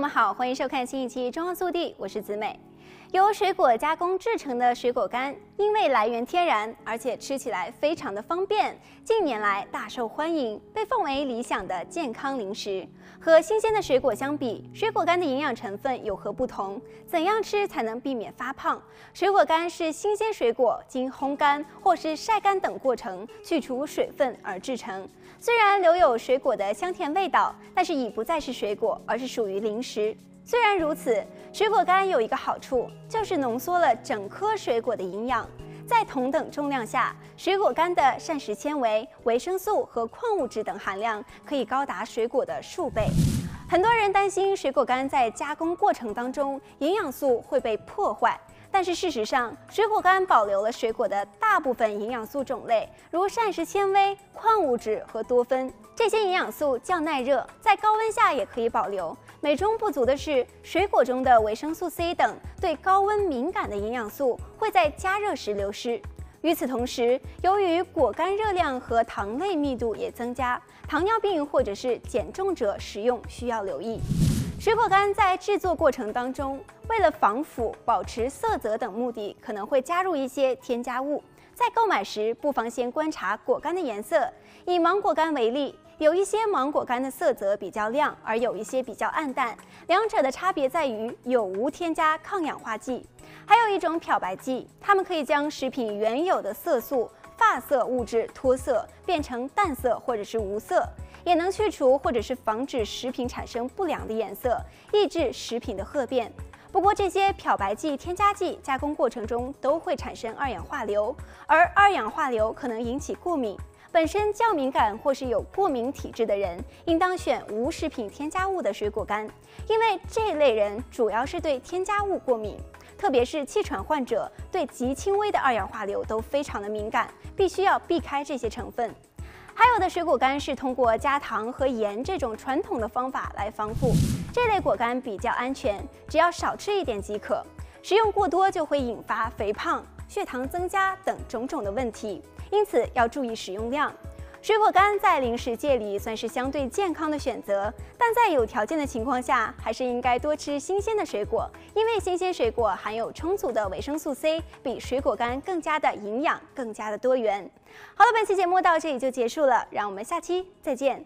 们好，欢迎收看新一期《中央速递》，我是子美。由水果加工制成的水果干，因为来源天然，而且吃起来非常的方便，近年来大受欢迎，被奉为理想的健康零食。和新鲜的水果相比，水果干的营养成分有何不同？怎样吃才能避免发胖？水果干是新鲜水果经烘干或是晒干等过程去除水分而制成，虽然留有水果的香甜味道，但是已不再是水果，而是属于零食。虽然如此，水果干有一个好处，就是浓缩了整颗水果的营养。在同等重量下，水果干的膳食纤维、维生素和矿物质等含量可以高达水果的数倍。很多人担心水果干在加工过程当中营养素会被破坏。但是事实上，水果干保留了水果的大部分营养素种类，如膳食纤维、矿物质和多酚。这些营养素较耐热，在高温下也可以保留。美中不足的是，水果中的维生素 C 等对高温敏感的营养素会在加热时流失。与此同时，由于果干热量和糖类密度也增加，糖尿病或者是减重者食用需要留意。水果干在制作过程当中，为了防腐、保持色泽等目的，可能会加入一些添加物。在购买时，不妨先观察果干的颜色。以芒果干为例，有一些芒果干的色泽比较亮，而有一些比较暗淡。两者的差别在于有无添加抗氧化剂。还有一种漂白剂，它们可以将食品原有的色素、发色物质脱色，变成淡色或者是无色。也能去除或者是防止食品产生不良的颜色，抑制食品的褐变。不过，这些漂白剂添加剂加工过程中都会产生二氧化硫，而二氧化硫可能引起过敏。本身较敏感或是有过敏体质的人，应当选无食品添加物的水果干，因为这类人主要是对添加物过敏，特别是气喘患者，对极轻微的二氧化硫都非常的敏感，必须要避开这些成分。还有的水果干是通过加糖和盐这种传统的方法来防护，这类果干比较安全，只要少吃一点即可。食用过多就会引发肥胖、血糖增加等种种的问题，因此要注意使用量。水果干在零食界里算是相对健康的选择，但在有条件的情况下，还是应该多吃新鲜的水果，因为新鲜水果含有充足的维生素 C，比水果干更加的营养，更加的多元。好了，本期节目到这里就结束了，让我们下期再见。